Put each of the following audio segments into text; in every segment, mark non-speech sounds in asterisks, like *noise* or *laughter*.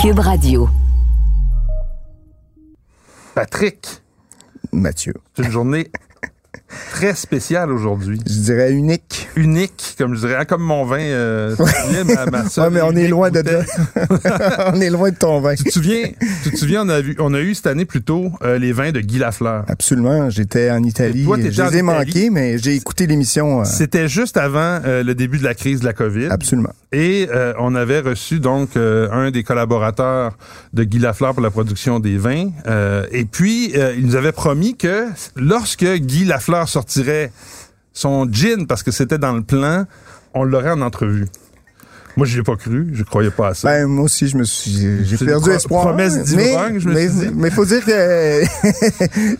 Cube Radio. Patrick, Mathieu. c'est une journée très spéciale aujourd'hui. Je dirais unique. Unique, comme je dirais, Ah, comme mon vin. Euh, souviens, ma, ma Ouais, mais on est loin de *laughs* on est loin de ton vin. Tu te souviens, tu te souviens, on a, vu, on a eu cette année plutôt euh, les vins de Guy Lafleur. Absolument. J'étais en Italie. Et toi, je les ai manqués, mais j'ai écouté l'émission. euh, C'était juste avant euh, le début de la crise de la COVID. absolument. Et euh, on avait reçu donc un des collaborateurs de Guy Lafleur pour la production des vins. Et puis, il nous avait promis que lorsque Guy Lafleur sortirait son gin, parce que c'était dans le plan, on l'aurait en entrevue. Moi, je l'ai pas cru. Je croyais pas à ça. Ben, moi aussi, je me suis, j'ai perdu pro- espoir. promesse mais, d'ivrogne, je me mais, suis dit. mais faut dire que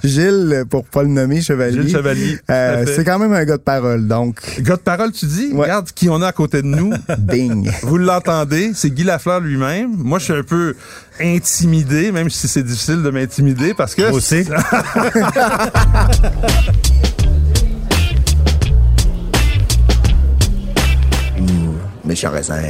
*laughs* Gilles, pour pas le nommer, Chevalier, Gilles Chevalier, euh, c'est quand même un gars de parole. Donc, Gars de parole, tu dis, Ouais. regarde qui on a à côté de nous. *laughs* bing. Vous l'entendez, c'est Guy Lafleur lui-même. Moi, je suis un peu intimidé, même si c'est difficile de m'intimider parce que... Moi aussi. *laughs* Méchant raisin.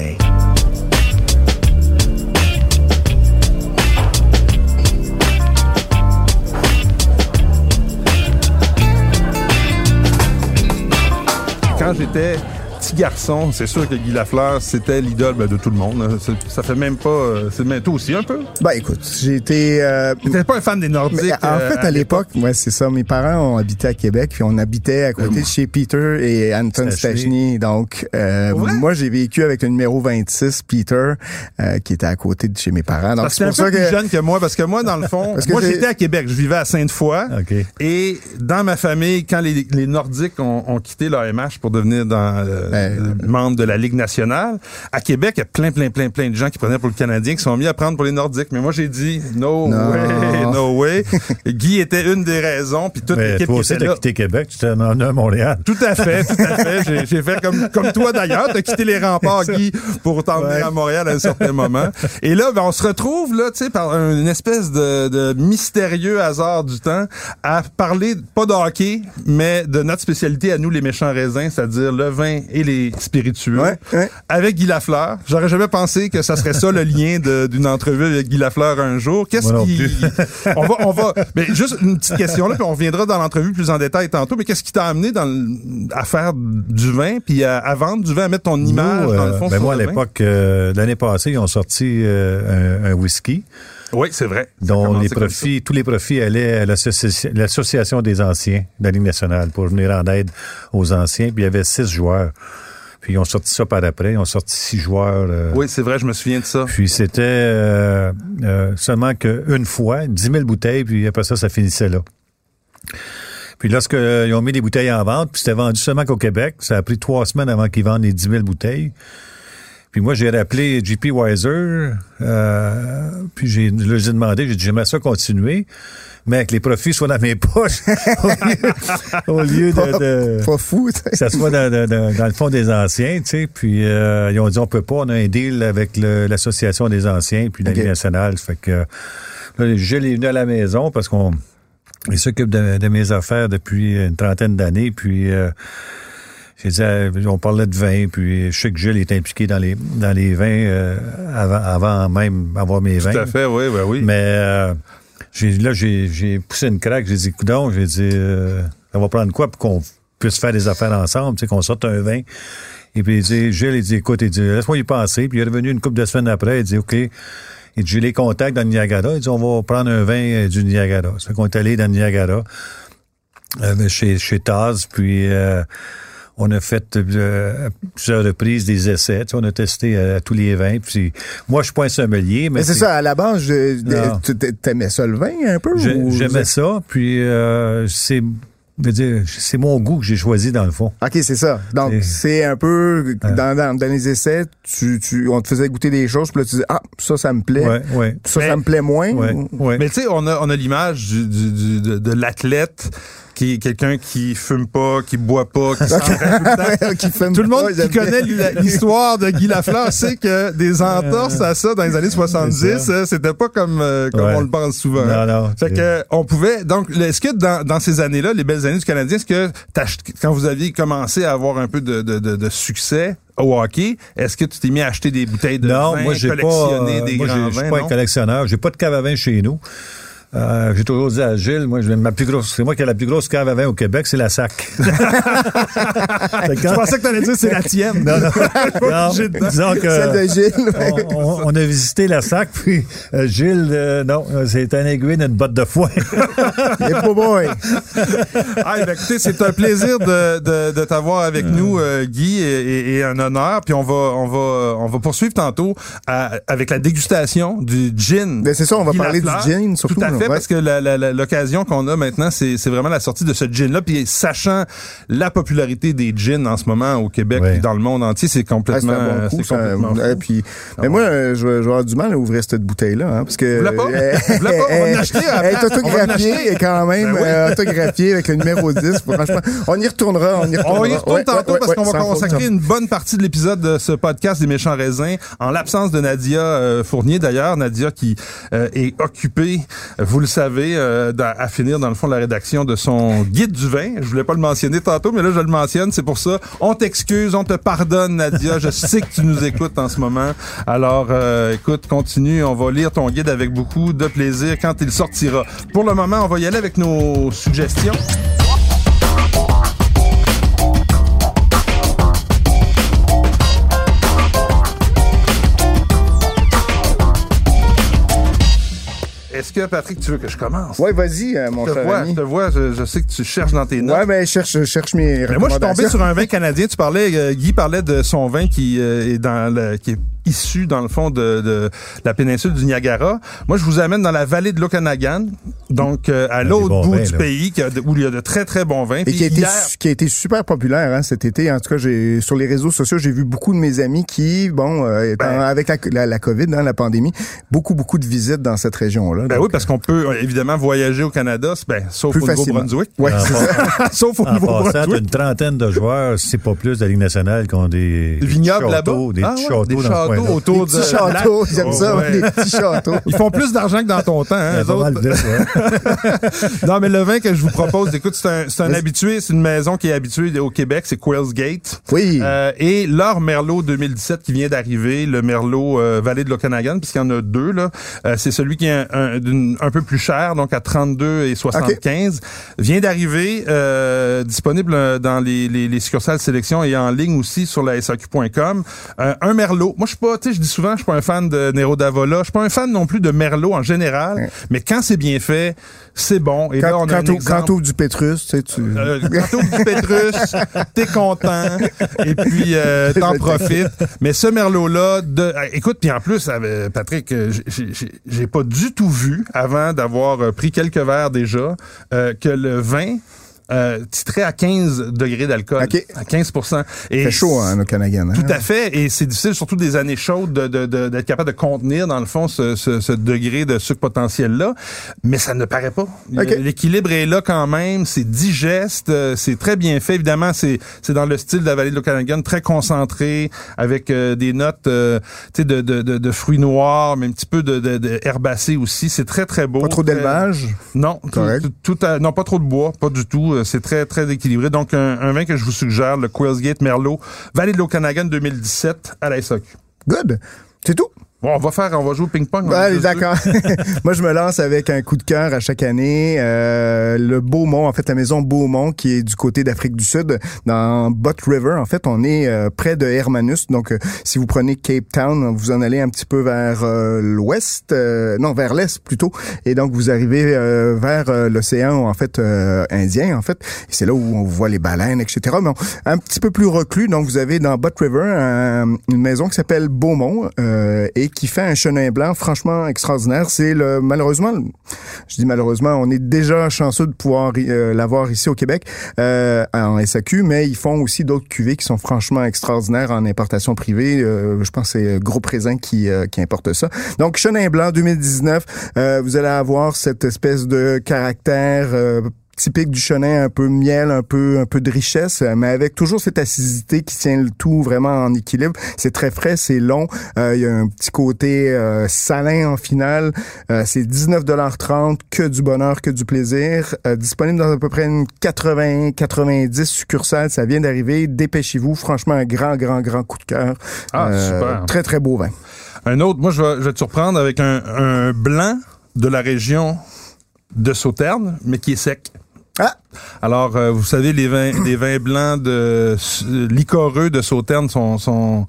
quand j'étais petit garçon, c'est sûr que Guy Lafleur, c'était l'idole ben, de tout le monde. hein. Ça fait même pas... euh, C'est même toi aussi un peu. Ben, écoute, j'ai été, euh, T'étais pas un fan des Nordiques. Mais en euh, fait, à l'époque, ouais, c'est ça. Mes parents ont habité à Québec, puis on habitait à côté de chez Peter et Anton Stachny. Donc, euh, Ouais. moi, j'ai vécu avec le numéro 26, Peter, euh, qui était à côté de chez mes parents. Donc, que c'est t'es un pour peu ça plus que... jeune que moi, parce que moi, dans le fond, *laughs* Parce que moi, j'étais à Québec. Je vivais à Sainte-Foy. OK. Et dans ma famille, quand les, les Nordiques ont, ont quitté l'AMH pour devenir dans, euh, Ben, euh, membre de la Ligue nationale, à Québec, il y a plein, plein, plein, plein de gens qui prenaient pour le Canadien qui sont mis à prendre pour les Nordiques. Mais moi, j'ai dit, no, Non. way, no *laughs* way. Guy était une des raisons, puis toute l'équipe qui aussi, était t'as là. quitté Québec, tu t'es emmené à Montréal. Tout à fait, tout à fait. J'ai- J'ai fait comme, comme toi d'ailleurs. T'as quitté les remparts, Guy, pour t'emmener Ouais. à Montréal à un certain moment. Et là, ben, on se retrouve, là, tu sais, par une espèce de, de mystérieux hasard du temps, à parler, pas de hockey, mais de notre spécialité à nous, les méchants raisins, c'est-à-dire le vin et les spiritueux. Ouais, ouais. Avec Guy Lafleur. J'aurais jamais pensé que ça serait ça le *laughs* lien d'une entrevue avec Guy Lafleur un jour. Qu'est-ce qui... *laughs* on va, on va, mais juste une petite question là, puis on reviendra dans l'entrevue plus en détail tantôt. Mais qu'est-ce qui t'a amené dans à faire du vin, puis à, à vendre du vin, à mettre ton image Nous, dans le euh, fond ben sur moi, à le l'époque, euh, l'année passée, ils ont sorti euh, un, un whisky Oui, c'est vrai. Dont les profits, tous les profits allaient à l'associ- l'association des anciens de la Ligue nationale pour venir en aide aux anciens. Puis il y avait six joueurs. Puis ils ont sorti ça par après. Ils ont sorti six joueurs. euh. Oui, c'est vrai, je me souviens de ça. Puis c'était euh, euh, seulement qu'une fois, 10 000 bouteilles, puis après ça, ça finissait là. Puis lorsque euh, ils ont mis les bouteilles en vente, puis c'était vendu seulement qu'au Québec, ça a pris trois semaines avant qu'ils vendent les 10 000 bouteilles. Puis moi, j'ai rappelé JP Weiser, euh, puis j'ai, je leur ai demandé, j'ai dit, j'aimerais ça continuer, mais que les profits soient dans mes poches *laughs* au lieu, au lieu de- de Pas fou, que ça soit dans, dans- dans- dans le fond des anciens, tu sais. Puis euh, ils ont dit on peut pas, on a un deal avec l'association des anciens puis la Ok. Ligue nationale. Fait que là, je l'ai venu à la maison parce qu'on il s'occupe de, de mes affaires depuis une trentaine d'années. Puis euh, j'ai dit, euh, on parlait de vin, puis je sais que Gilles est impliqué dans les dans les vins euh, avant, avant même avoir mes vins. Tout à fait, oui, oui, oui. Mais euh, là, j'ai, j'ai poussé une craque. J'ai dit, coudon, j'ai dit, euh, ça va prendre quoi pour qu'on puisse faire des affaires ensemble, tu sais, qu'on sorte un vin? Et puis, il dit, Gilles, il dit, écoute, il dit, laisse-moi y penser. Puis, il est revenu une couple de semaines après. Il dit, OK. Il dit, j'ai les contacts dans le Niagara. Il dit, on va prendre un vin euh, du Niagara. Ça fait qu'on est allé dans le Niagara, euh, chez, chez Taz. Puis, euh, on a fait euh, à plusieurs reprises des essais. Tu sais, on a testé euh, tous les vins. Puis, moi, je suis pas un sommelier, mais, Mais c'est ça, à la base, tu t'aimais ça le vin un peu? J'aimais ça, puis euh, c'est je veux dire, c'est mon goût que j'ai choisi dans le fond. OK, c'est ça. Donc, c'est un peu, dans, dans, dans les essais, tu, tu, on te faisait goûter des choses, puis là, tu dis, ah, ça, ça me plaît. Ouais, ouais. Ça, Mais- ça me plaît moins. Ouais, ou- ouais. Mais tu sais, on a, on a l'image du, du- du- de, de l'athlète qui est quelqu'un qui fume pas, qui boit pas, qui tout le temps. *laughs* qui fume Tout le monde pas, qui connaît l'histoire de Guy Lafleur sait que des entorses à ça dans les années 70, C'est ça. euh, c'était pas comme, euh, comme Ouais. on le pense souvent. Non, non, Fait c'est- que, on pouvait, donc, est-ce que dans, dans ces années-là, les belles années du Canadien, est-ce que quand vous aviez commencé à avoir un peu de, de, de, de succès au hockey, est-ce que tu t'es mis à acheter des bouteilles de Non, vin, moi, pas, collectionner euh, des moi, grands j'ai- je suis vins, pas un non? collectionneur. J'ai pas de cave à vin chez nous. Euh, j'ai toujours dit à Gilles, moi, je- ma plus grosse, c'est moi qui ai la plus grosse cave à vin au Québec, c'est la SAC. *laughs* Je pensais que t'allais dire c'est la tienne. Non, non. *laughs* non disons que Celle de Gilles. on, on- on a visité la SAC, puis euh, Gilles, euh, non, c'est un aiguille d'une botte de foin. Il est pas bon. hein. Ah, ben, écoutez, c'est un plaisir de, de, de t'avoir avec nous, euh, Guy, et, et- et un honneur. Puis on va, on va, on va poursuivre tantôt à- avec la dégustation du gin. Ben, c'est ça, on va Guy parler Lafleur. du gin, surtout, Tout à ouais. parce que l'occasion qu'on a maintenant, c'est vraiment la sortie de ce gin-là. Puis sachant la popularité des gins en ce moment au Québec Ouais. et dans le monde entier, c'est Ah, complètement, un bon coup, ça. complètement puis, mais moi, euh, je vais je vais avoir du mal à ouvrir cette bouteille-là, hein, parce que. Vous pas? *laughs* Vous pas? On va elle- en acheter à la Elle est autographiée, quand même, Ben oui. euh, autographiée avec le numéro 10. Franchement, on y retournera, on y retournera. On y retourne Ouais, tantôt parce qu'on va consacrer une bonne partie de l'épisode de ce podcast des méchants raisins en l'absence de Nadia euh, Fournier d'ailleurs. Nadia qui euh, est occupée, vous le savez, euh, à finir dans le fond la rédaction de son guide du vin. Je voulais pas le mentionner tantôt, mais là je le mentionne. C'est pour ça. On t'excuse, on te pardonne Nadia. Je sais que tu nous écoutes en ce moment. Alors euh, écoute, continue. On va lire ton guide avec beaucoup de plaisir quand il sortira. Pour le moment, on va y aller avec nos suggestions. Est-ce que, Patrick, tu veux que je commence? Ouais, vas-y, euh, mon Je te cher vois, ami. je te vois, je, je sais que tu cherches dans tes notes. Ouais, mais je cherche, je cherche mes Mais moi, je suis tombé sur un vin canadien. Tu parlais, euh, Guy parlait de son vin qui euh, est dans le, qui est issu dans le fond de, de la péninsule du Niagara. Moi, je vous amène dans la vallée de l'Okanagan, donc euh, à des l'autre bout vins, du là. pays, qui a de- où il y a de très très bons vins. Et Puis qui a, été, hier- qui a été super populaire hein, cet été. En tout cas, j'ai sur les réseaux sociaux, j'ai vu beaucoup de mes amis qui, bon, euh, Ben. avec la, la, la COVID, hein, la pandémie, beaucoup, beaucoup de visites dans cette région-là. Ben Donc, oui, parce qu'on peut euh, évidemment voyager au Canada, ben, sauf au. Nouveau-Brunswick. Ouais, *laughs* sauf au Nouveau-Brunswick. une trentaine de joueurs, c'est pas plus, de la Ligue nationale qui ont des, des Vignobles là-bas? châteaux, des Ah ouais, des châteaux autour Des de petits châteaux, j'aime ça, ouais, des petits châteaux. Ils font plus d'argent que dans ton temps, hein, eux autres. *laughs* Non, mais le vin que je vous propose, écoute, c'est un, c'est un habitué, c'est une maison qui est habituée au Québec, c'est Quail's Gate. Oui. Euh, et leur Merlot 2017 qui vient d'arriver, le Merlot euh, Vallée de l'Okanagan, puisqu'il y en a deux, là. Euh, c'est celui qui est un, un- d'une- un peu plus cher, donc à 32 et 75. Vient d'arriver, euh, disponible euh, dans les, les, les succursales sélection et en ligne aussi sur la SAQ.com. Euh, un Merlot. Moi, je pas, tu sais, je dis souvent, je suis pas un fan de Nero d'Avola. Je suis pas un fan non plus de Merlot en général. Mais quand c'est bien fait, c'est bon. Et là, Quand, on a quand du Pétrus, tu sais, tu... Euh, quand du Pétrus, *laughs* t'es content, et puis euh, *laughs* t'en profites. Mais ce Merlot-là, de, euh, écoute, puis en plus, Patrick, euh, j'ai pas du tout vu, avant d'avoir euh, pris quelques verres déjà, euh, que le vin euh, titrait à 15 degrés d'alcool. OK. À 15 et fait chaud hein, Canadien. Hein? tout à fait, et c'est difficile, surtout des années chaudes, de- de- de- d'être capable de contenir, dans le fond, ce, ce- ce degré de sucre potentiel-là. Mais ça ne paraît pas. OK. L'équilibre est là quand même, c'est digeste, euh, c'est très bien fait. Évidemment, c'est c'est dans le style de la vallée de l'Okanagan, très concentré, avec euh, des notes euh, de, de, de, de fruits noirs, mais un petit peu de, de, de herbacées aussi. C'est très, très beau. Pas trop d'élevage? non, Correct. tout, tout à- non, pas trop de bois, pas du tout. C'est très, très équilibré. Donc, un, vin que je vous suggère, le Quail's Gate Merlot, Vallée de l'Okanagan 2017 à SAQ. Good. C'est tout. Bon, on va faire, on va jouer au ping-pong. deux. d'accord. *laughs* *laughs* Moi, je me lance avec un coup de cœur à chaque année. Euh, le Beaumont, en fait, la maison Beaumont, qui est du côté d'Afrique du Sud, dans Butt River. En fait, on est euh, près de Hermanus. Donc, euh, si vous prenez Cape Town, vous en allez un petit peu vers euh, l'ouest, euh, non, vers l'est plutôt. Et donc, vous arrivez euh, vers l'océan, en fait, euh, Indien, en fait. Et c'est là où on voit les baleines, etc. Mais on- un petit peu plus reclus. Donc, vous avez dans Butt River un- une maison qui s'appelle Beaumont euh, qui fait un chenin blanc franchement extraordinaire. C'est le malheureusement, je dis malheureusement, on est déjà chanceux de pouvoir euh, l'avoir ici au Québec euh, en SAQ, mais ils font aussi d'autres cuvées qui sont franchement extraordinaires en importation privée. Euh, je pense que c'est Gros Présent qui, euh, qui importe ça. Donc chenin blanc 2019, euh, vous allez avoir cette espèce de caractère euh, typique du chenin, un peu miel, un peu un peu de richesse, mais avec toujours cette acidité qui tient le tout vraiment en équilibre. C'est très frais, c'est long. Euh, il y a un petit côté euh, salin en finale. Euh, c'est 19,30 que du bonheur, que du plaisir. disponible dans à peu près une 80-90 succursales. Ça vient d'arriver. Dépêchez-vous. Franchement, un grand, grand, grand coup de cœur. Ah, super. Très, très beau vin. Un autre, moi, je vais, je vais te surprendre avec un, un blanc de la région de Sauternes, mais qui est sec. Ah! Alors, euh, vous savez, les vins, les vins blancs de licoreux de Sauternes sont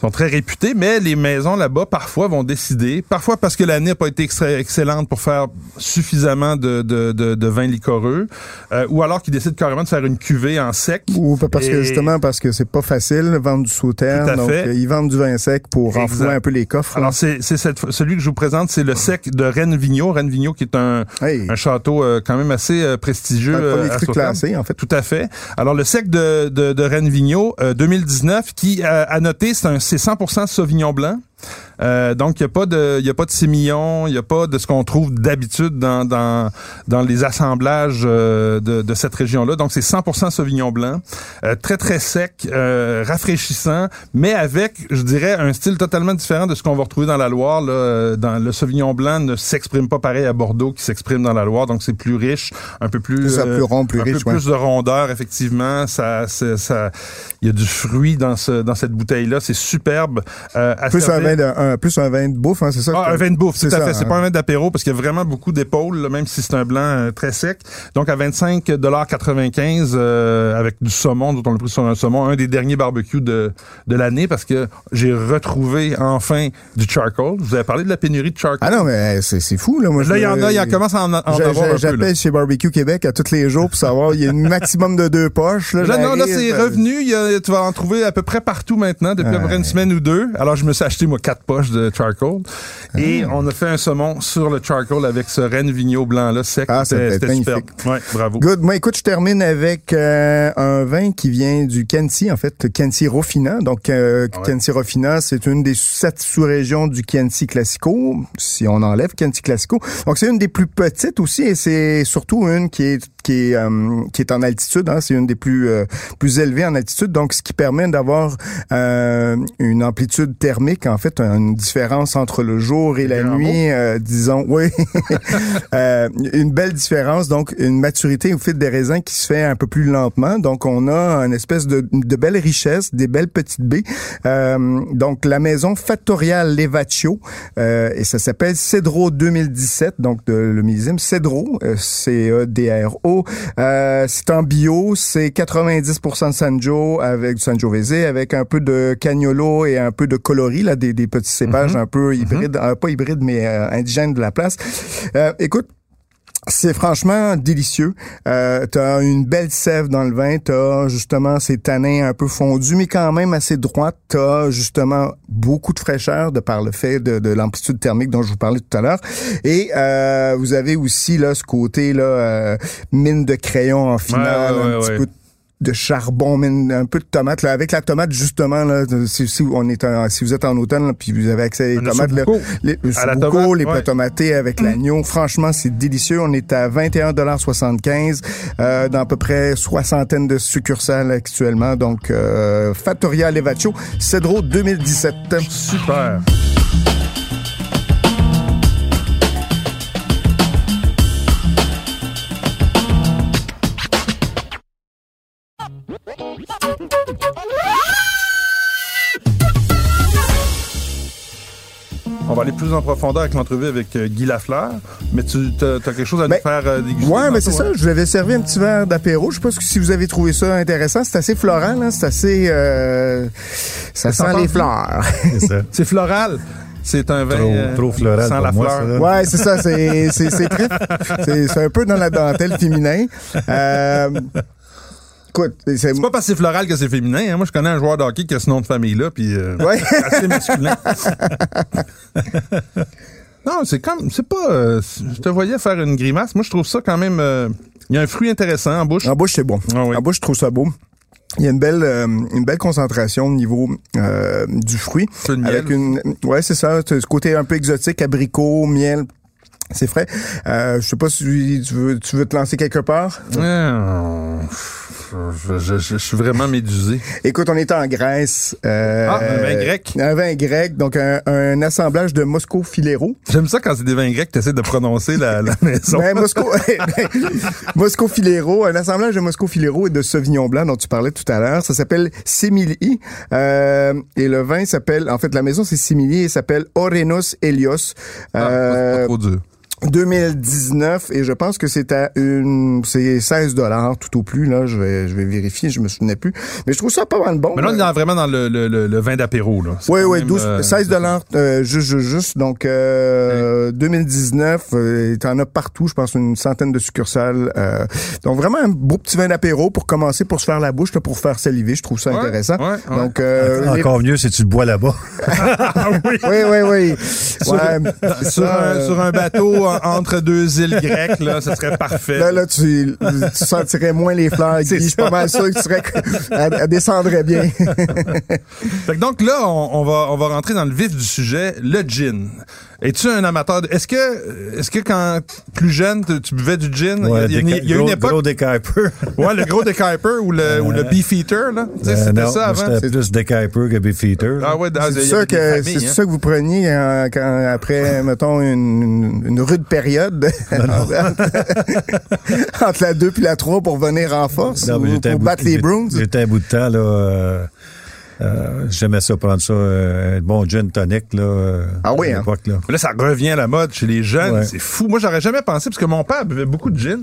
sont très réputés, mais les maisons là-bas, parfois, vont décider, parfois parce que l'année n'a pas été excellente pour faire suffisamment de, de, de, de vin liquoreux, euh, ou alors qu'ils décident carrément de faire une cuvée en sec. Ou parce que justement, parce que c'est pas facile vendre du sauterne, donc euh, ils vendent du vin sec pour renflouer un peu les coffres. Alors, c'est celui que je vous présente, c'est le sec de Rennes Vigneault. Rennes Vigneault qui est un, un château euh, quand même assez prestigieux. Un à classé, en fait. Tout à fait. Alors, le sec de, de, de Rennes Vigneault 2019, qui, a noté, c'est un c'est 100% Sauvignon blanc. Euh, donc, il n'y a pas de, il y a pas de sémillon, il n'y a pas de ce qu'on trouve d'habitude dans, dans, dans les assemblages euh, de, de cette région-là. Donc, c'est 100% Sauvignon blanc, euh, très très sec, rafraîchissant, mais avec, je dirais, un style totalement différent de ce qu'on va retrouver dans la Loire. Là. Dans le Sauvignon blanc ne s'exprime pas pareil à Bordeaux qui s'exprime dans la Loire, donc c'est plus riche, un peu plus, ça, plus rond, plus un riche, peu plus de rondeur effectivement. Ça, ça, il y a du fruit dans ce, dans cette bouteille-là, c'est superbe. plus un vin de, plus un vin de bouffe, hein, c'est ça? Ah, un vin de bouffe, tout à fait. C'est pas un vin d'apéro parce qu'il y a vraiment beaucoup d'épaules, même si c'est un blanc euh, très sec. Donc à 25,95 euh, avec du saumon, dont on l'a pris sur un saumon, un des derniers barbecues de, de l'année parce que j'ai retrouvé enfin du charcoal. Vous avez parlé de la pénurie de charcoal. Ah non, mais c'est fou. Là, Moi, là il y en a, il y en commence à en, avoir un peu. J'appelle chez Barbecue Québec à tous les jours pour savoir, il y a un maximum de deux poches. Là, non, là c'est euh, revenu. Il y a, tu vas en trouver à peu près partout maintenant depuis à peu près une semaine ou deux. Alors je me suis acheté moi quatre poches de charcoal. Et ah. on a fait un saumon sur le charcoal avec ce Rennes Vigneault blanc-là, sec. Ah, c'était super. Ouais, bravo. Good. Moi, écoute, je termine avec euh, un vin qui vient du Chianti, en fait, Chianti Rofina. Donc, euh, ah Chianti Rofina, c'est une des sept sous-régions du Chianti Classico, si on enlève Chianti Classico. Donc, c'est une des plus petites aussi, et c'est surtout une qui est qui est euh, qui est en altitude. Hein, c'est une des plus euh, plus élevées en altitude, donc ce qui permet d'avoir euh, une amplitude thermique, en fait, une différence entre le jour et la nuit, disons. Oui, *laughs* une belle différence, donc une maturité au fil des raisins qui se fait un peu plus lentement. Donc on a une espèce de, de belle richesse, des belles petites baies. donc la maison Fattorial Levaccio, et ça s'appelle Cedro 2017, donc de, le millésime Cedro, C E D R O euh, c'est en bio, c'est 90% de Sanjo avec du Sangiovese avec un peu de cagnolo et un peu de coloris là, des, petits cépages mhm. un peu hybrides, mhm. euh, pas hybrides mais euh, indigènes de la place. écoute, c'est franchement délicieux. Euh, t'as une belle sève dans le vin, t'as justement ces tanins un peu fondus, mais quand même assez droites. T'as justement beaucoup de fraîcheur de par le fait de, l'amplitude thermique dont je vous parlais tout à l'heure. Et euh, vous avez aussi là ce côté là euh, mine de crayon en finale, un petit peu de charbon, un peu de tomate. Là. Avec la tomate, justement, là, si, on est si vous êtes en automne, puis vous avez accès à des tomates, là, les, à la tomate, les plats tomatés avec mm. l'agneau, franchement, c'est délicieux. On est à 21,75 euh, dans à peu près soixantaine de succursales actuellement. Donc, euh, Fattoria Levaccio, Cedro 2017. Super. Va aller plus en profondeur avec l'entrevue avec euh, Guy Lafleur, mais tu as, quelque chose à nous ben, faire euh, déguster. Ouais, mais c'est ça. Je vous avais servi un petit verre d'apéro. Je sais pas si vous avez trouvé ça intéressant. C'est assez floral, c'est assez. Euh, ça, sent les fleurs. *laughs* C'est floral. C'est un vin trop, floral sans la fleur. ouais, c'est ça. *laughs* C'est c'est un peu dans la dentelle féminin. Euh, Écoute, c'est pas parce que c'est floral que c'est féminin. Hein. Moi, je connais un joueur de hockey qui a ce nom de famille-là, puis euh, *laughs* ouais. assez masculin. *laughs* non, c'est comme, c'est pas. Euh, je te voyais faire une grimace. Moi, je trouve ça quand même. Euh, il y a un fruit intéressant en bouche. En bouche, c'est bon. Ah en bouche, je trouve ça beau. Il y a une belle une belle concentration au niveau du fruit avec une ouais c'est ça ce côté un peu exotique abricot miel C'est frais. Euh, je sais pas si tu veux, tu veux te lancer quelque part. Euh, je, je- je- je suis vraiment médusé. Écoute, on est en Grèce. euh, Ah, un vin grec. Un vin grec, donc un, un assemblage de Moscow Filero. J'aime ça quand c'est des vins grecs, tu essaies de prononcer la, la *laughs* maison. Ben, Moscow, *laughs* Moscow Filero, un assemblage de Moscow Filero et de Sauvignon Blanc dont tu parlais tout à l'heure. Ça s'appelle Simili. Euh, et le vin s'appelle, en fait, la maison c'est Simili et s'appelle Orenos Helios. Ah, Euh, c'est pas trop dur. 2019 et je pense que c'est à une c'est 16 dollars tout au plus là je vais je vais vérifier je me souvenais plus mais je trouve ça pas mal bon Mais là, on est dans- vraiment dans le, le, le, le vin d'apéro. là. Oui, oui, même, 12, euh, 16 dollars, euh, juste, juste, juste. Donc, euh, 2019, euh, t'en as partout, je pense, une centaine de succursales. euh, donc, vraiment un beau petit vin d'apéro pour commencer, pour se faire la bouche, là, pour faire saliver. Je trouve ça Ouais, intéressant. ouais, ouais. Donc, euh, les- Encore mieux si tu le bois là-bas. *laughs* oui, oui, oui. Sur, sur ça, un, euh, sur un bateau entre deux îles grecques, là, ça serait parfait. Là, là, tu, tu sentirais moins les fleurs. Guy. Je suis pas mal sûr que tu serais, elle, elle descendrait bien. Fait que donc là, on, on va on va rentrer dans le vif du sujet, le gin. Es-tu un amateur de... Est-ce que est-ce que quand plus jeune tu, tu buvais du gin, Ouais, il y a, y a une, des- il y a une gros, époque gros décaper. *laughs* Ouais, le gros Decaper ou le ou le Beefeater là, tu sais, Euh, c'était ça avant. C'était plus décaper que Beefeater. Ah ouais, C'est ça que c'est hein. ça que vous preniez euh, quand, après, *laughs* mettons, une, une rude période? *laughs* Entre la 2 puis la 3 pour venir en force Non, mais ou pour battre les j'ai- Bruins? J'étais un bout de temps, là. Euh, euh, J'aimais ça, prendre ça, euh, un bon gin tonic, là. euh, Ah oui, à hein? l'époque, là. Là, ça revient à la mode chez les jeunes. Ouais. C'est fou. Moi, j'aurais jamais pensé parce que mon père buvait beaucoup de gin.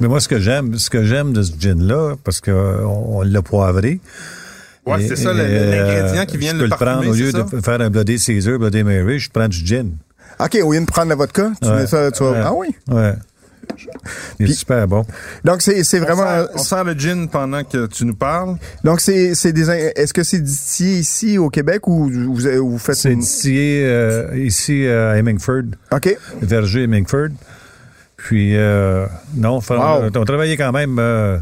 Mais moi, ce que j'aime, ce que j'aime de ce gin-là, parce qu'on on, l'a poivré. Ouais, Et- c'est ça, euh, l'ingrédient qui vient je de peux le le prendre, au lieu ça? de faire un Bloody Caesar, Bloody Mary, je prends du gin. OK, au lieu de prendre la vodka, tu Ouais. mets ça, tu vas- Ouais. Ah oui? Ouais. Il est Puis- super bon. Donc, c'est c'est On vraiment... sert, on sert le gin pendant que tu nous parles. Donc, c'est c'est des... Est-ce que c'est d'ici, ici, au Québec, ou vous, vous faites... C'est une- distillé euh, ici à Hemingford, OK. verger Hemingford. Puis, euh, non, Wow. on travaillait quand même euh,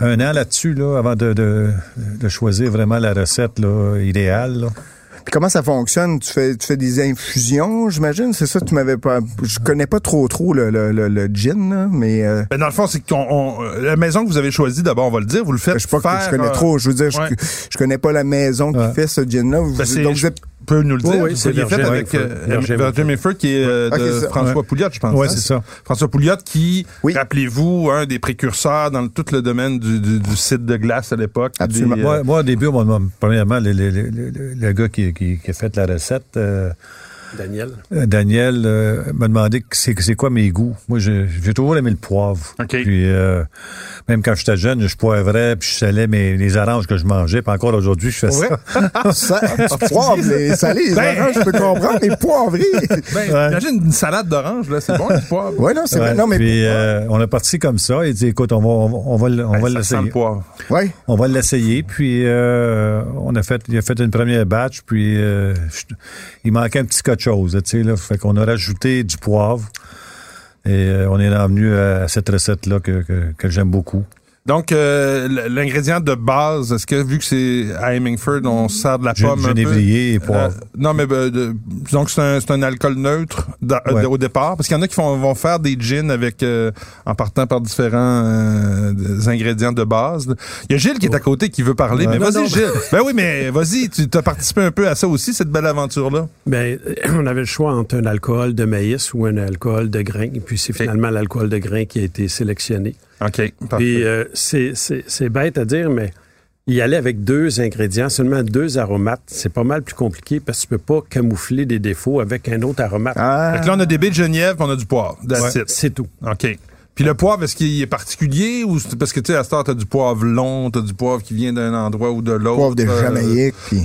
un an là-dessus, là, avant de, de, de choisir vraiment la recette là, idéale. là. Puis comment ça fonctionne? Tu fais, tu fais des infusions, j'imagine? C'est ça, tu m'avais pas... Je connais pas trop trop le, le, le, le gin, là, mais... euh, Ben, dans le fond, c'est que la maison que vous avez choisie, d'abord, on va le dire, vous le faites je sais pas faire, que je connais euh, trop. Je veux dire, je- ouais. je, connais pas la maison qui Ouais. fait ce gin-là. Ben, donc, vous êtes... peut nous le dire. Oui, oui, c'est fait avec euh, Mayford, qui est euh, Ok, de. François Ouais. Pouliot, je pense. Ouais, hein? c'est ça. François Pouliot qui, Oui. rappelez-vous, un des précurseurs dans tout le domaine du, du, du site de glace à l'époque. Absolument. Des, euh, Moi, moi, au début, moi, premièrement, le, le- le- le- le gars qui, qui- qui a fait la recette, euh, Daniel? euh, Daniel, euh, m'a demandé que c'est c'est quoi mes goûts. Moi, j'ai j'ai toujours aimé le poivre. OK. Puis, euh, même quand j'étais jeune, je poivrais, puis je salais mes, les oranges que je mangeais. Puis encore aujourd'hui, je fais Ouais. ça. *laughs* Ça, tu poivres, les salés, les Ben- oranges, je peux comprendre, mais poivrés. Ben, imagine une salade d'orange, là, c'est bon, du poivre. ouais, non, c'est Ouais, vrai. Non, mais. puis, euh, on est parti comme ça. Il dit, écoute, on va, on va, on va, le- Ben, ça sent le l'essayer. poivre. ouais. On va l'essayer, puis euh, on a fait, il a fait une première batch, puis euh, je- il manquait un petit quelque chose, sais, là, fait qu'on a rajouté du poivre, et euh, on est revenu à cette recette-là que j'aime beaucoup. Donc, euh, l'ingrédient de base, est-ce que vu que c'est à Hemingford, on sert de la pomme un peu? Poivre. Euh, non, mais ben, de- donc c'est un, c'est un alcool neutre euh, Ouais. au départ, parce qu'il y en a qui font, vont faire des gins avec euh, en partant par différents euh, ingrédients de base. Il y a Gilles qui est à côté qui veut parler, mais Non, vas-y non. Gilles. ben oui, mais vas-y, tu as participé un peu à ça aussi, cette belle aventure-là. Ben, *clears throat* on avait le choix entre un alcool de maïs ou un alcool de grain. Et puis, c'est finalement l'alcool de grain qui a été sélectionné. OK. Puis, euh, c'est- c'est c'est bête à dire, mais y aller avec deux ingrédients, seulement deux aromates, c'est pas mal plus compliqué parce que tu peux pas camoufler des défauts avec un autre aromate. Ah, là, on a des baies de Genièvre, puis on a du poivre. That's it. C'est tout. OK. Puis le poivre, est-ce qu'il est particulier ou c'est parce que tu sais, à cette heure, t'as du poivre long, t'as du poivre qui vient d'un endroit ou de l'autre. poivre de euh, Jamaïque, puis.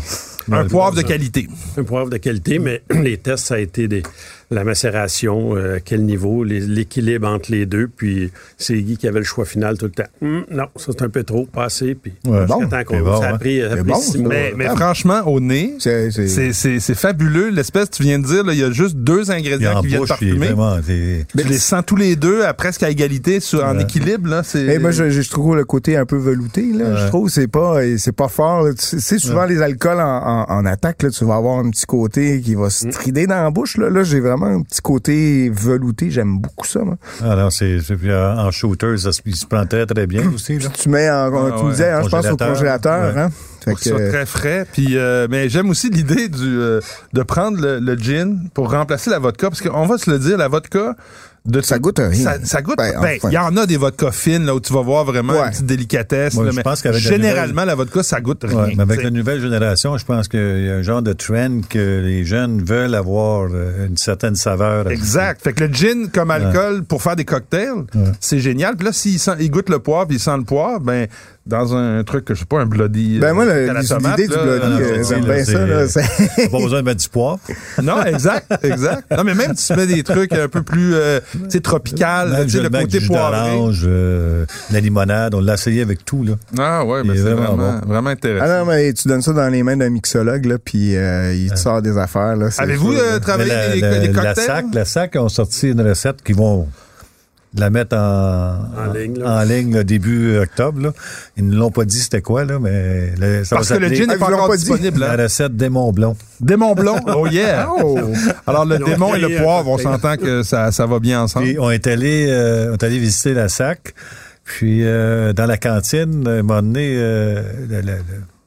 Un Ouais, poivre de qualité. Un poivre de qualité, mais *clears throat* les tests, ça a été des, la macération, euh, à quel niveau, les- l'équilibre entre les deux. Puis c'est Guy qui avait le choix final tout le temps. Hum, non, ça c'est un peu trop, pas assez. Puis Ouais. Bon, c'est bon, ça a hein. pris, ça a C'est pris bon, six ça. mois. Mais, mais franchement, au nez, C'est- c'est- c'est c'est- c'est fabuleux. L'espèce, tu viens de dire, il y a juste deux ingrédients en qui viennent parfumer. vraiment... c'est- Tu les sens tous les deux à presque à égalité, sur, en équilibre. Là, c'est... Eh, moi, je, je trouve le côté un peu velouté, là. Ouais. Je trouve que c'est pas, c'est pas fort. sais, souvent, les alcools en, en, en attaque, là, tu vas avoir un petit côté qui va se trider dans la bouche, là. Là, j'ai vraiment vraiment un petit côté velouté. J'aime beaucoup ça, moi. Ah non, c'est, euh, en shooter, ça se, il se prend très, très bien aussi. Là. Tu mets en, Ah, tu me ouais, disais, hein, je pense au congélateur. Ouais. hein. Fait Pour que ce soit que, très frais. Puis, euh, mais j'aime aussi l'idée du euh, de prendre le, le gin pour remplacer la vodka. Parce qu'on va se le dire, la vodka... De Ça goûte rien. Ça, ça goûte. Ben, Ben, il enfin. y en a des vodkas fines là où tu vas voir vraiment Ouais. une petite délicatesse. Moi, là, je mais pense qu'avec la généralement la vodka ça goûte rien. Ouais, mais avec t'sais. la nouvelle génération, je pense qu'il y a un genre de trend que les jeunes veulent avoir euh, une certaine saveur. Exact. Fait que le gin comme alcool pour faire des cocktails, c'est génial. Puis là, s'il sent, il goûte le poivre, il sent le poivre, ben dans un truc que je sais pas, un bloody. ben moi, euh, le- à la l'idée tomate, du bloody, euh, euh, j'aime bien ça. Là, pas besoin de mettre du poivre. *laughs* Non, exact, exact. Non, mais même si tu mets des trucs un peu plus, euh, tu sais, tropical, tu sais, le côté poivré. euh, la limonade, on l'a essayé avec tout. Là. Ah ouais, ben est c'est vraiment vraiment, bon. vraiment intéressant. Ah non, mais tu donnes ça dans les mains d'un mixologue, là, puis euh, il te sort des affaires. Là, Avez-vous euh, travaillé Mais la- cocktails? la SAC, la SAC ont sorti une recette qui vont la mettre en, En ligne, là. en ligne, là, début octobre. Là. Ils ne l'ont pas dit c'était quoi, là, mais le- ça Parce va que le gin Ah, n'est pas encore pas dit? disponible. La Hein? recette Démon Blond. Démon blond? *laughs* Oh yeah. *laughs* Oh! Alors le démon et le poivre, on cocktail. s'entend que ça, ça va bien ensemble. Puis on est allé, euh, on est allé visiter la SAC. Puis euh, dans la cantine, à un moment donné, euh, la, la-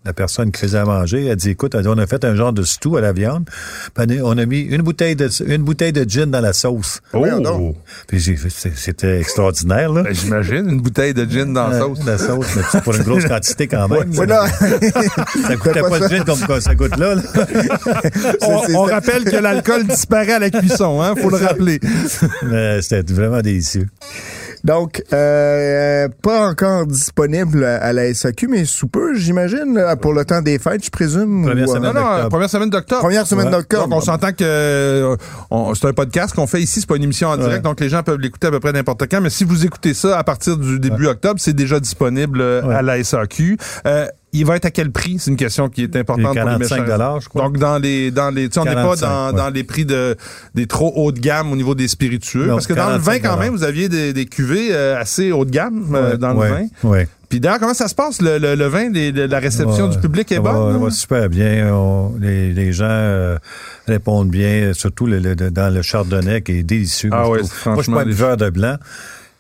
la- personne qui faisait à manger, elle dit écoute, on a fait un genre de stew à la viande. Puis on a mis une bouteille de une bouteille de gin dans la sauce. C'est- c'était extraordinaire là. Ben, J'imagine une bouteille de gin dans la Euh, sauce. La sauce, mais c'est pour une grosse quantité quand même. Ouais, non. Ça coûtait pas de gin comme ça coûte là. là. On, rappelle que l'alcool disparaît à la cuisson, hein, faut le rappeler. Mais c'était vraiment délicieux. Donc, euh, pas encore disponible à la SAQ, mais sous peu, j'imagine, là, pour le temps des fêtes, je présume. Première ou, euh, semaine. Non, non, d'octobre. première semaine d'octobre. Première semaine Ouais. d'octobre. Donc, on s'entend que euh, on- c'est un podcast qu'on fait ici, c'est pas une émission en direct, Ouais. donc les gens peuvent l'écouter à peu près n'importe quand. Mais si vous écoutez ça à partir du début octobre, c'est déjà disponible euh, Ouais. à la SAQ. Euh, il va être à quel prix? C'est une question qui est importante pour les 45 dollars, je crois. Donc, dans les, dans les, tu sais, on n'est pas 45, dans, ouais. dans les prix de, des trop haut de gamme au niveau des spiritueux. Non, parce que dans le vin, 45 quand même, vous aviez des, des cuvées euh, assez haut de gamme euh, dans ouais, le vin. ouais. Puis d'ailleurs, comment ça se passe, le, le, le vin, les- la réception du public est bonne? Va, va super bien. On- les, les gens euh, répondent bien, surtout le- le- dans le chardonnay qui est délicieux. Ah moi, ouais, je Moi, je suis pas un buveur de blanc.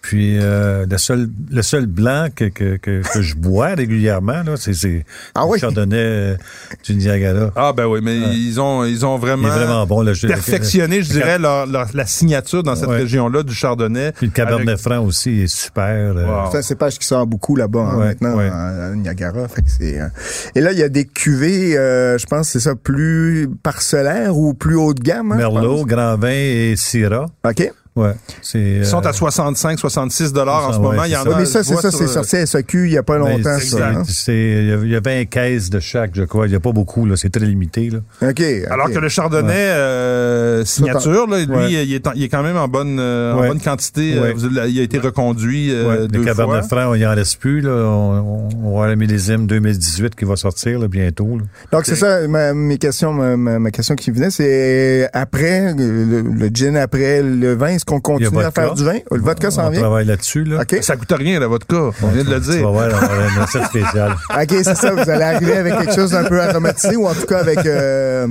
Puis euh, le seul le seul blanc que, que, que, que je bois régulièrement, là, c'est, c'est Ah oui? chardonnay euh, du Niagara. Ah ben oui, mais ils ont ils ont vraiment, bon. Là, je- perfectionné, je dirais, leur, leur- la signature dans cette Ouais. région-là du Chardonnay. Puis le Cabernet Avec- Franc aussi est super. euh, Wow. C'est un cépage qui sort beaucoup là-bas hein, Ouais, maintenant ouais. à Niagara. Fait que c'est, euh, Et là, il y a des cuvées, euh, je pense, c'est ça, plus parcellaires ou plus haut de gamme. hein, Merlot, Grand Vin et Syrah. OK. Ouais. C'est, Ils sont euh, à 65, 66 dollars en ce Ouais, moment. c'est Il y en ça. a. Oui, mais ça, c'est ça, c'est euh, sorti à SAQ il y a pas ben, longtemps, ça. hein? il y a- il y a 20 caisses de chaque, je crois. Il n'y a pas beaucoup, là. C'est très limité, là. OK. Alors que le Chardonnay euh, signature, là, lui, Ouais. il, est en- il est quand même en bonne, euh, en bonne quantité. Euh, il a été reconduit euh, Ouais, deux le Cabernet. Franc, il en reste plus. Là. On, on, on va avoir le millésime 2018 qui va sortir là, bientôt. là. Donc, c'est ça, ma, mes questions, ma, ma- ma question qui venait, c'est après, le, le gin après le vin, est-ce qu'on continue Il y a à faire vodka. du vin? Le vodka s'en on vient? travaille là-dessus. Là. OK. Ça coûte rien, la vodka. On vient de le Tu vas dire. voir, on va avoir une spéciale. *laughs* OK, c'est ça. Vous allez arriver avec quelque chose d'un peu aromatisé ou en tout cas avec euh,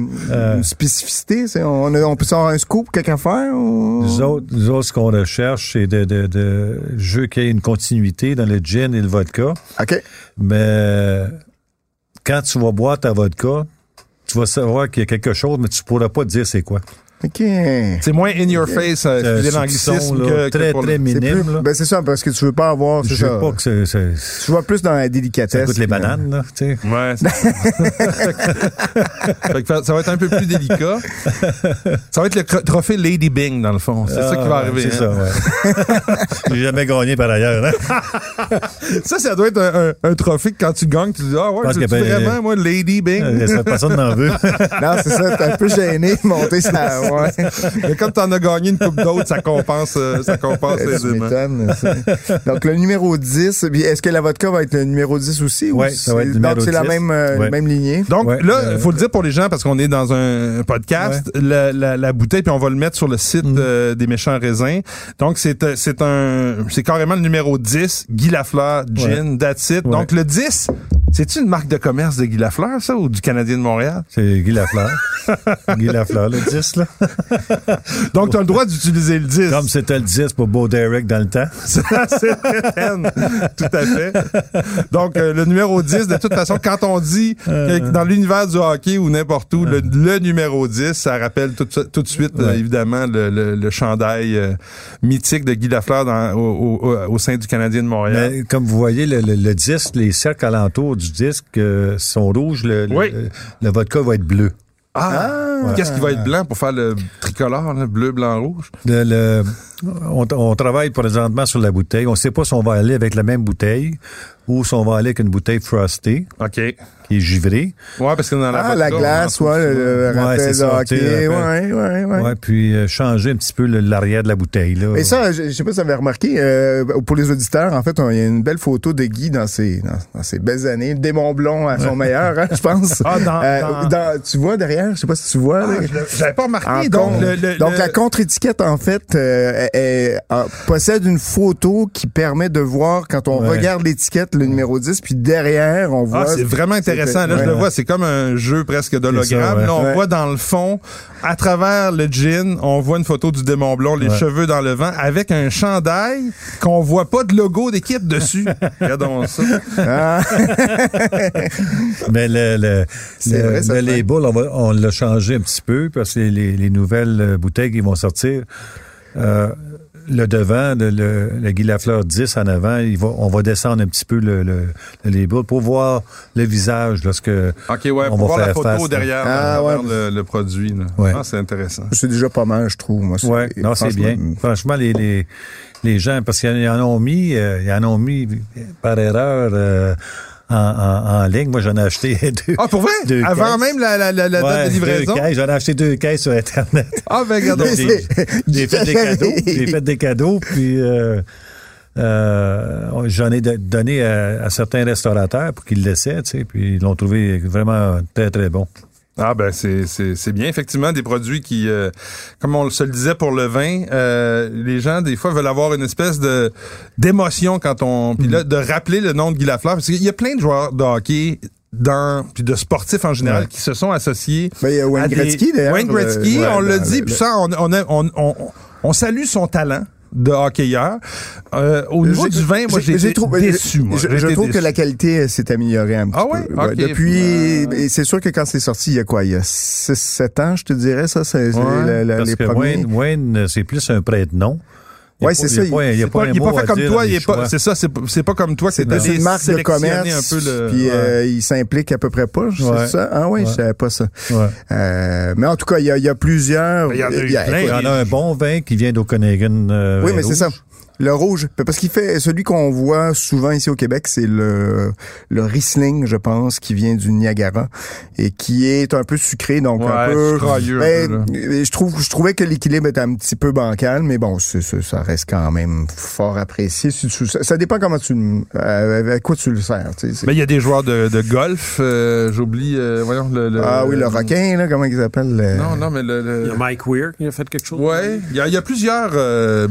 une spécificité. On, a- on peut savoir un scoop, quelque affaire? Ou... Nous autres, nous autres, ce qu'on recherche, c'est de, de, de, je veux qu'il y ait une continuité dans le gin et le vodka. OK. Mais quand tu vas boire ta vodka, tu vas savoir qu'il y a quelque chose, mais tu pourras pas te dire c'est quoi. OK. C'est moins in your face, euh, Euh, excusez ce l'anglicisme, qui sont, là, que, très, très C'est minime. plus, ben c'est ça, parce que tu veux pas avoir, c'est Je ça. veux pas que c'est, c'est- Tu vas plus dans la ça délicatesse. goûte les bananes, là, tu sais. Ouais. c'est- ça va être un peu plus délicat. Ça va être le trophée Lady Bing, dans le fond. C'est ça qui va Ah, arriver. C'est hein. ça, ouais. *laughs* J'ai jamais gagné par ailleurs. Hein? *laughs* Ça, ça doit être un, un- un trophée que quand tu gagnes, tu dis Ah ouais, que, ben, vraiment, moi, Lady Bing? Ça, Personne n'en veut. Non, c'est ça, t'es un peu gêné de monter ça. *laughs* Ouais. Mais comme t'en as gagné une coupe d'autres, ça compense, euh, ça compense tu aisément. Donc, le numéro 10, puis est-ce que la vodka va être le numéro 10 aussi? ou Ouais, ça va être c'est- le numéro Donc, c'est la 10. même, euh, Ouais. même lignée? Donc Ouais, là, il euh, faut le dire pour les gens parce qu'on est dans un podcast, la, la, la bouteille puis on va le mettre sur le site Mm. euh, des méchants raisins. Donc c'est euh, c'est un c'est carrément le numéro 10, Guy Lafleur gin, that's it. Ouais. Donc le 10, c'est une marque de commerce de Guy Lafleur ça ou du Canadien de Montréal? C'est Guy Lafleur. *laughs* Guy Lafleur, le 10, là. *laughs* Donc, tu as le droit d'utiliser le 10. Comme c'était le 10 pour Beau Derek dans le temps. *laughs* c'est. Tout à fait. Donc, euh, le numéro 10, de toute façon, quand on dit que dans l'univers du hockey ou n'importe où, le, le numéro 10, ça rappelle tout, tout de suite, euh, évidemment, le, le- le chandail euh, mythique de Guy Lafleur dans- au, au- au sein du Canadien de Montréal. Mais comme vous voyez, le, disque, les cercles alentours du disque euh, sont rouges. Le, Oui. le vodka va être bleu. Ah! Qu'est-ce qui va être blanc pour faire le tricolore, bleu, blanc, rouge? Le- le- on, on travaille présentement sur la bouteille. On ne sait pas si on va aller avec la même bouteille ou si on va aller avec une bouteille frostée OK. Ouais, qui est givrée. parce que dans la Ah, vodka, la glace, ouais, le, le Ouais, rappel c'est de hockey. Ouais, ouais, ouais. Ouais, puis euh, changer un petit peu l'arrière de la bouteille. Là. Et ça, je, je sais pas si vous avez remarqué, euh, pour les auditeurs, en fait, il y a une belle photo de Guy dans ses, dans, dans ses belles années. Démon blond à son meilleur, hein, je pense. Ah, dans- Euh, dans- dans- tu vois derrière, je sais pas si tu vois. Ah, J'avais pas En remarqué. Donc, contre. le, le- Donc le- la contre-étiquette, en fait, euh, euh, possède une photo qui permet de voir, quand on Ouais. regarde l'étiquette, le numéro 10, puis derrière, on voit... Ah, c'est vraiment intéressant. Là, je le vois, c'est comme un jeu presque d'hologramme. ouais. Là, on Ouais. voit dans le fond, à travers le gin, on voit une photo du démon blond, les Ouais. cheveux dans le vent, avec un chandail qu'on voit pas de logo d'équipe dessus. *laughs* Regardons ça. Ah, *laughs* Mais le, le, C'est le- vrai, le label, on, va- on l'a changé un petit peu parce que les, les nouvelles euh, bouteilles qui vont sortir, euh, le devant, le, le, le Guy Lafleur 10 en avant, il va, on va descendre un petit peu le, le, le label pour voir le visage lorsque OK, ouais, On pour va voir la faire photo face, là. derrière, Ah, derrière ouais. le, le produit. là. Ouais. Ah, c'est intéressant. c'est déjà pas mal, je trouve. Moi, Ouais, non, c'est franchement, bien. Franchement, les, les, les gens, parce qu'ils en ont mis, euh, ils en ont mis par erreur euh, en, en, en ligne. Moi, j'en ai acheté *laughs* deux. Ah, pour vrai? Deux Avant caisses. même la, la, la, la Ouais, date de livraison? J'en ai acheté deux caisses sur Internet. Ah, ben. Donc, j'ai fait des cadeaux. *laughs* J'ai fait des cadeaux, puis euh, euh, j'en ai donné à, à certains restaurateurs pour qu'ils le laissaient, tu sais, puis ils l'ont trouvé vraiment très, très bon. Ah ben c'est c'est c'est bien effectivement des produits qui euh, comme on se le disait pour le vin euh, les gens des fois veulent avoir une espèce de d'émotion quand on puis là de rappeler le nom de Guy Lafleur parce qu'il y a plein de joueurs de hockey dans puis de sportifs en général Ouais. qui se sont associés Ben, il y a Wayne Gretzky, d'ailleurs. Wayne Gretzky Le- ouais, on l'a dit le- puis ça on on, a- on, on, on salue son talent de hockeyeur Euh, au niveau du vin moi j'ai été trouvé- déçu moi Je, trouve que la qualité euh, s'est améliorée un petit Ah ouais? peu. Ok. Depuis, Euh, et c'est sûr que quand c'est sorti, il y a quoi? Il y a 6-7 ans, je te dirais, ça, c'est Ouais, la- la- les premiers. Wayne, Wayne, c'est plus un prêtre-nom. Pas- c'est ça, il- il y a C'est pas pas- pas comme toi, c'est ça, c'est pas- comme toi, c'est une marque de commerce, un peu le. puis ouais. euh, il s'implique à peu près pas, c'est Ouais. ça? Ah oui, je Ouais. savais pas ça. Ouais. Euh, mais en tout cas, il y a, il y a plusieurs... Il y en a eu plein. Il y en a un bon vin qui vient d'Okanagan. euh, Oui, mais c'est ça. Le rouge, parce qu'il fait celui qu'on voit souvent ici au Québec, c'est le le Riesling, je pense, qui vient du Niagara et qui est un peu sucré, donc Ouais, un peu. Ben, euh, je trouve, je trouvais que l'équilibre était un petit peu bancal, mais bon, c'est- c'est- ça reste quand même fort apprécié. Ça, ça dépend comment tu, le- euh, avec quoi tu le sers. tu sais, Mais il y a des joueurs de, de golf, euh, j'oublie, euh, voyons, le, le- ah oui, le requin, là, comment il s'appelle le- Non, non, mais le. le- Il y a Mike Weir qui a fait quelque chose. Ouais, il y a, il y a plusieurs. euh,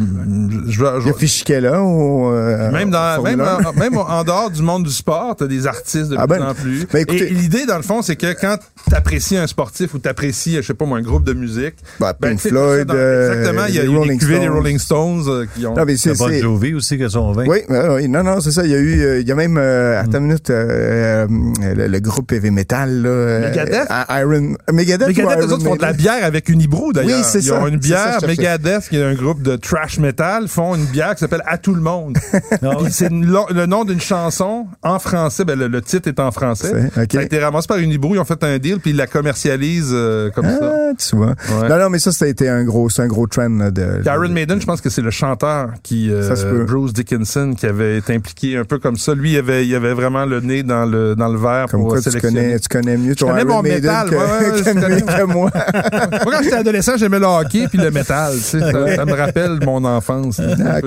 je, vais- je- Il y a Au. euh, même dans, Formule même, 1. en, même en dehors du monde du sport, t'as des artistes de Ah plus ben, en plus. ben écoutez- Et l'idée, dans le fond, c'est que quand t'apprécies un sportif ou t'apprécies, je sais pas moi, un groupe de musique. Bah, ben, Pink tu Floyd, dans- euh, exactement, il y a, les y a des Rolling cuvées des Stones. Rolling Stones euh, qui ont. Non, mais c'est, Bon Jovi aussi qui a son vin. Oui, oui, oui. Non, non, c'est ça. Il y a eu, il y a même, euh, attends une minute, euh, le, le groupe heavy metal, là. Megadeth? Iron, Megadeth, Megadeth, eux autres font de la bière avec une Unibrou, d'ailleurs. Oui, c'est Ils ont ça. une ça, bière. Megadeth, qui est un groupe de trash metal, font une bière qui s'appelle À tout le monde. *laughs* Puis c'est le nom d'une chanson en français. Ben, le, le titre est en français. C'est- ok. Ça a été ramassé par Unibrou. Ils ont fait un deal, puis ils la commercialisent euh, comme ça. Ah, tu vois. Ouais. Non, non, mais ça, ça a été un gros, un gros trend, là, de. Iron Maiden, je pense que c'est le chanteur qui, euh, Ça. Bruce Dickinson, qui avait été impliqué un peu comme ça. Lui, il avait, il avait vraiment le nez dans le, dans le verre Comme pour quoi, tu connais, tu connais mieux ton Iron Maiden métal, que, ouais, ouais, je que connais. que moi. Moi, quand j'étais adolescent, j'aimais le hockey puis le métal. tu sais. *laughs* Ça, ça me rappelle mon enfance.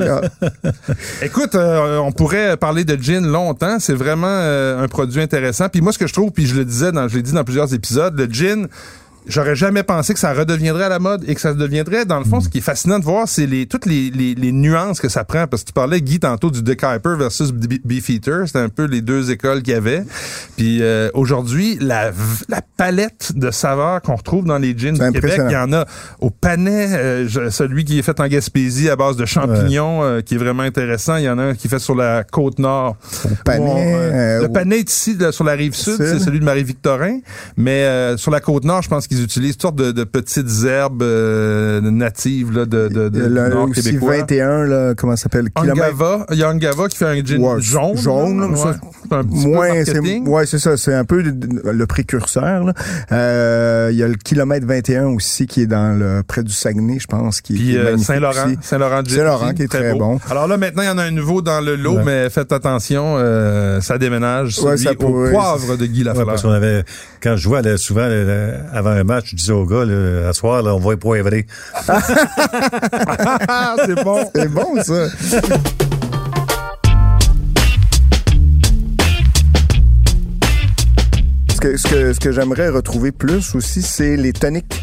*laughs* Écoute, euh, on pourrait parler de gin longtemps. C'est vraiment euh, un produit intéressant. Puis moi, ce que je trouve, puis je le disais, dans, je l'ai dit dans plusieurs épisodes, le gin, j'aurais jamais pensé que ça redeviendrait à la mode et que ça deviendrait, dans le fond, ce qui est fascinant de voir, c'est les, toutes les, les, les nuances que ça prend. Parce que tu parlais, Guy, tantôt du Dick Hyper versus Beefeater. C'était un peu les deux écoles qu'il y avait. Puis euh, aujourd'hui, la, la palette de saveurs qu'on retrouve dans les jeans du Québec, il y en a au panais, euh, celui qui est fait en Gaspésie à base de champignons, euh, qui est vraiment intéressant. Il y en a un qui est fait sur la côte nord. panais, euh, le au- panais est ici, là, sur la rive sud, Sud. c'est celui de Marie-Victorin. Mais euh, sur la côte nord, je pense qu'ils utilisent toutes sortes de, de petites herbes euh, natives là, de, de, de, a du le- nord aussi québécois. 21, là, comment ça s'appelle? Angava, il y a Angava qui fait un gin Ouais, jaune. jaune, là, là, ça, ouais. C'est un petit Moins, peu c'est, marketing. ouais, c'est ça, c'est un peu le, le précurseur. là. Euh, Il y a le kilomètre 21 aussi qui est dans le près du Saguenay, je pense, qui, qui Puis est euh, Saint-Laurent, aussi. Saint-Laurent Gin Saint-Laurent qui est très bon. Alors là, maintenant, il y en a un nouveau dans le lot, Ouais. mais faites attention, euh, ça déménage Ouais, celui ça au pourrait- poivre de Guy Ouais, Lafleur. parce qu'on avait, quand je là, souvent avant un match, je disais aux gars, là, à soir, là, on va y poivrer. Ah, *laughs* c'est bon. C'est bon, ça. Ce que, ce que, ce que j'aimerais retrouver plus aussi, c'est les toniques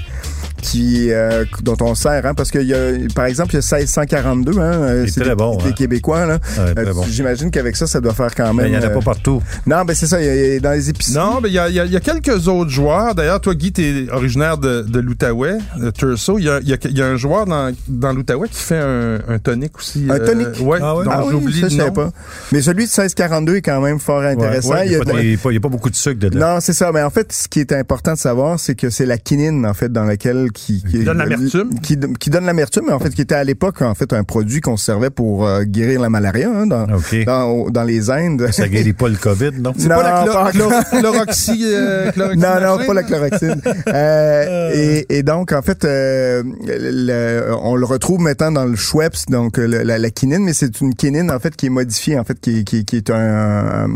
qui euh, dont on sert hein, parce qu'il y a par exemple il y a 1642 hein euh, c'est très des, bon, des hein. Québécois là Ouais, Euh, bon. j'imagine qu'avec ça ça doit faire quand Mais même il n'y en a euh, pas partout. non ben c'est ça il y a- y a dans les épiceries Non, mais il y y a- quelques autres joueurs. D'ailleurs, toi, Guy, t'es originaire de, de l'Outaouais, de Turso. Il y a, un joueur dans, dans l'Outaouais qui fait un, un tonic aussi. Un euh, tonic? ouais, Ah ouais? ah oui, j'oublie ça, le pas. Mais celui de 1642 est quand même fort intéressant. Il n'y a pas beaucoup de sucre dedans. Non, c'est ça. Mais en fait, ce qui est important de savoir, c'est que c'est la quinine, en fait, dans laquelle qui, Qui donne l'amertume. Qui, qui donne l'amertume, mais en fait, qui était à l'époque, en fait, un produit qu'on servait pour euh, guérir la malaria, hein, dans, OK. dans, dans les Indes. Ça guérit pas le *laughs* COVID, non? C'est pas la chlor- chlor- chloroxy, euh, chloroxy Non, non, pas la chloroxine. *laughs* Euh, et, et donc, en fait, euh, le- on le retrouve maintenant dans le Schweppes, donc euh, le- la, la quinine, mais c'est une quinine, en fait, qui est modifiée, en fait, qui, qui, qui est un,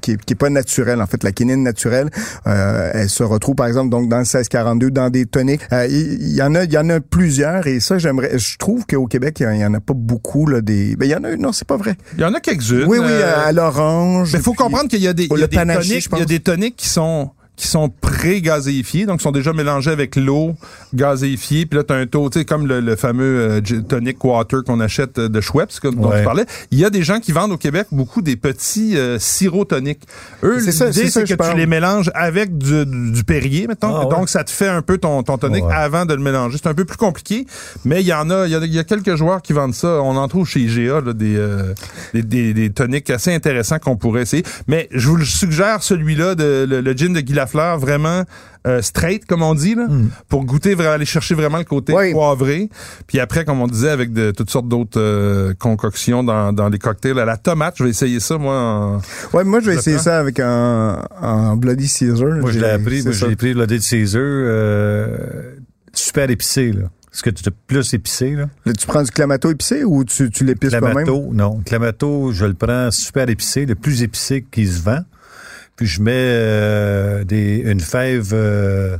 qui, est, qui est pas naturelle. En fait, la quinine naturelle, euh, elle se retrouve, par exemple, donc dans le 1642, dans des toniques. Euh, Il il y, en a, il y en a plusieurs, et ça, j'aimerais, je trouve qu'au Québec, il y en a pas beaucoup, là, des, ben, il y en a, non, c'est pas vrai. Il y en a quelques-unes. Oui, oui, euh, à l'orange. Mais il faut puis- comprendre qu'il y a des, il y a le des panaché, toniques, je il y a pense. des toniques qui sont qui sont pré-gazéifiés, donc sont déjà mélangés avec l'eau gazéifiée. Puis là, tu as un taux, tu sais, comme le, le fameux euh, tonic water qu'on achète euh, de Schweppes, comme dont Ouais. tu parlais. Il y a des gens qui vendent au Québec beaucoup des petits euh, sirops toniques. Eux, l'idée, c'est que tu les mélanges avec du, du, du Perrier, mettons. Ah ouais. Donc, ça te fait un peu ton, ton tonic Ouais. avant de le mélanger. C'est un peu plus compliqué, mais il y en a, il y a, y a quelques joueurs qui vendent ça. On en trouve chez IGA, là, des, euh, des, des, des toniques assez intéressants qu'on pourrait essayer. Mais je vous le suggère, celui-là, de, le, le gin de Guy Lafleur, vraiment euh, straight, comme on dit, là, pour goûter, vraiment, aller chercher vraiment le côté Oui. poivré. Puis après, comme on disait, avec de, toutes sortes d'autres euh, concoctions dans, dans les cocktails. À la tomate, je vais essayer ça, moi. En... Ouais, moi, je vais essayer ça avec un, un Bloody Caesar. Moi, je J'ai- l'ai appris. Moi, j'ai pris le de Caesar, euh, super épicé, là. Est-ce que tu as plus épicé, là? Là, tu prends du clamato épicé ou tu, tu l'épices toi-même? Clamato, non. Clamato, je le prends super épicé, le plus épicé qui se vend. Puis je mets euh, des, une fève, euh,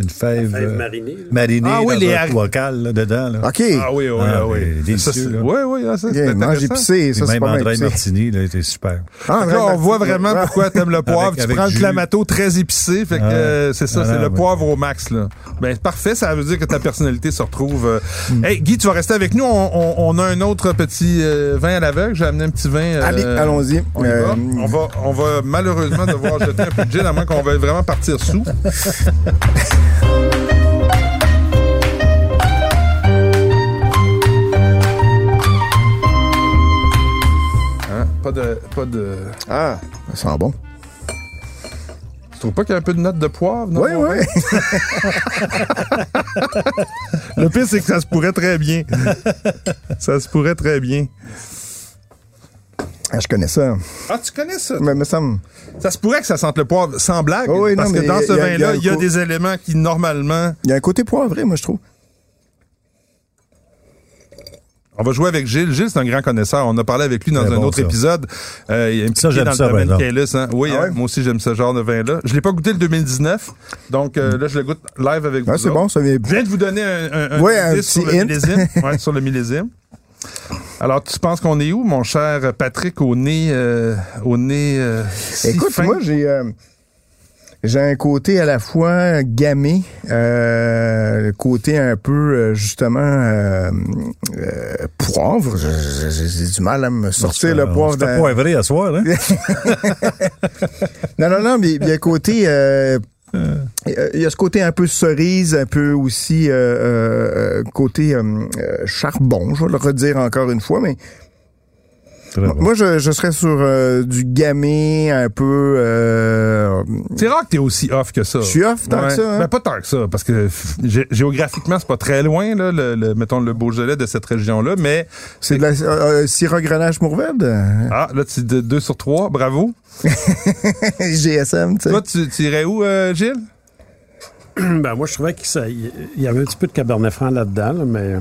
une fève, Fève euh, marinée. là. marinée Ah oui, dans les un bocal là, dedans. Là. OK. Ah oui, oui, Ah, ah, oui. délicieux, là. oui, oui, ah, ça, c'est épicé, ça, c'est même pas André épicé. Martini, là, était super. Ah, là, on voit vraiment pourquoi t'aimes le poivre. Avec- tu avec prends le jus. clamato très épicé. Fait que Ah. euh, c'est ça, Ah, c'est le ouais. poivre au max. Là. Ben, parfait, ça veut dire que ta personnalité se retrouve. euh. Mm. Hey, Guy, tu vas rester avec nous. On, on- on a un autre petit euh, vin à l'aveugle. J'ai amené un petit vin. euh, Allez, allons-y. On, y va? On va. On va malheureusement devoir jeter un peu de gin à moins qu'on veuille vraiment partir sous. *laughs* Hein? Pas de. Pas de. Ah, ça sent bon. Tu trouves pas qu'il y a un peu de note de poivre? non, Oui, oui. *laughs* Le pire, c'est que ça se pourrait très bien. *laughs* ça se pourrait très bien. Ah, je connais ça. Ah, tu connais ça? Mais me semble. Ça se pourrait que ça sente le poivre, sans blague. Oh oui, non, parce que mais dans il y ce a- y a vin-là, il y a des éléments qui, normalement... Il y a un côté poivré, moi, je trouve. On va jouer avec Gilles. Gilles, c'est un grand connaisseur. On a parlé avec lui dans un bon, autre ça. épisode. Euh, il est impliqué Ça, j'aime dans ça, le domaine hein. Oui, Ah hein, moi aussi, j'aime ce genre de vin-là. Je l'ai pas goûté le 2019. Donc euh, là, je le goûte live avec vous. Ah, c'est autres. bon, ça vient. Je viens de vous donner un, un, un Ouais, un indice sur petit le hint. millésime. Ouais, sur le millésime. *laughs* Alors, tu penses qu'on est où, mon cher Patrick, au nez, euh, au nez euh, si Écoute, fin? moi, j'ai. euh, J'ai un côté à la fois gamé, euh, le côté un peu justement euh, euh, poivre. J'ai- du mal à me sortir le poivre. Pas vrai à soir, hein? *laughs* Non, non, non, mais il y a un côté. Euh, il y a ce côté un peu cerise, un peu aussi euh, euh, côté euh, euh, charbon, je vais le redire encore une fois, mais Très bon. moi je, je serais sur euh, du gamay, un peu euh, C'est rare que t'es aussi off que ça. Je suis off tant que ça, hein? Ben, pas tant que ça, parce que gé- géographiquement, c'est pas très loin, là, le, le- mettons le Beaujolais de cette région-là, mais c'est de la euh, euh, Syrah Grenache Mourvèdre? ah, là, tu de 2 sur 3, bravo. *laughs* GSM, tu sais. Toi, tu, tu irais où, euh, Gilles? *clears throat* Ben, moi, je trouvais qu'il il y avait un petit peu de Cabernet Franc là-dedans, là, mais,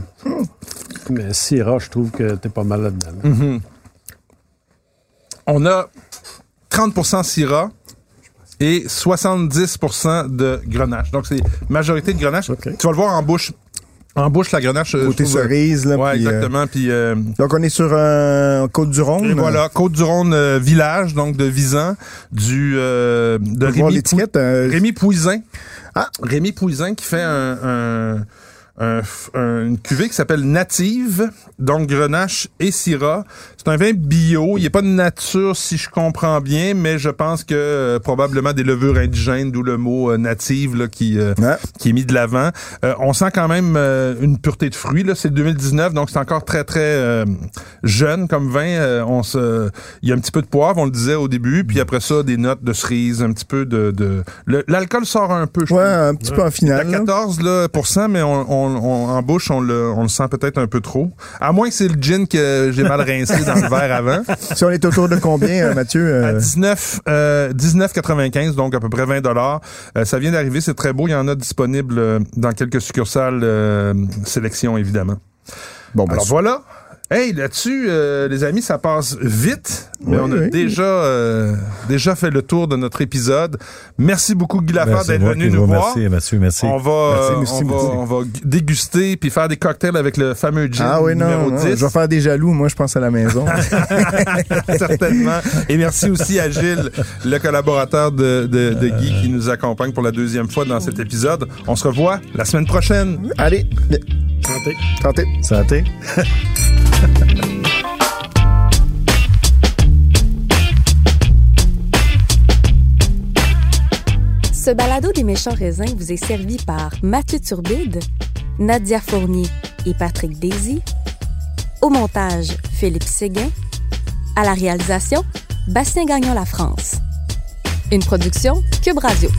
mais Syrah, je trouve que t'es pas mal là-dedans. là. On a 30% Syrah et 70% de Grenache. Donc, c'est majorité de Grenache. Tu vas le voir en bouche. En bouche, la Grenache. euh, Côté trouve, cerise, là. Ouais, puis, euh, exactement. Puis, euh, donc on est sur un Côte-du-Rhône. Voilà, Côte-du-Rhône euh, village, donc de Visan, du euh, de Rémi, l'étiquette. euh, Rémi Pouisin. Ah. Rémi Pouisin qui fait un, un- un- une cuvée qui s'appelle Native, donc Grenache et Syrah. C'est un vin bio. Il n'est pas de nature, si je comprends bien, mais je pense que euh, probablement des levures indigènes, d'où le mot euh, native là, qui, euh, Ouais. qui est mis de l'avant. Euh, on sent quand même euh, une pureté de fruits. Là, c'est 2019, donc c'est encore très très euh, jeune comme vin. Euh, on se, il y a un petit peu de poivre, on le disait au début, puis après ça des notes de cerise, un petit peu de, de... L'alcool sort un peu. Je Ouais, un petit peu en À finale. là. 14 là, pour cent, mais on, on, on- en bouche, on le, on le sent peut-être un peu trop. À moins que c'est le gin que j'ai mal rincé dans le verre avant. Si on est autour de combien, euh, Mathieu? À euh, 19, euh, 19,95, donc à peu près 20 dollars. ça vient d'arriver, c'est très beau. Il y en a disponible euh, dans quelques succursales euh, sélection, évidemment. Bon, ben, Alors voilà. Hey, là-dessus, euh, les amis, ça passe vite, mais Oui, on a oui. déjà euh, déjà fait le tour de notre épisode. Merci beaucoup, Guy Lafleur, c'est d'être venu nous vous voir. remercie, Mathieu, merci. On va, Merci, euh, merci on, va, beaucoup. on va déguster puis faire des cocktails avec le fameux gin Ah oui, non, numéro non, 10. je vais faire des jaloux, moi, je pense à la maison. *laughs* *laughs* Certainement. Et merci aussi à Gilles, le collaborateur de, de, de Guy, qui nous accompagne pour la deuxième fois dans cet épisode. On se revoit la semaine prochaine. Allez, Santé. tentez. Santé. *laughs* Ce balado des méchants raisins vous est servi par Mathieu Turbide, Nadia Fournier et Patrick Daisy. Au montage, Philippe Séguin. À la réalisation, Bastien Gagnon La France. Une production Cube Radio.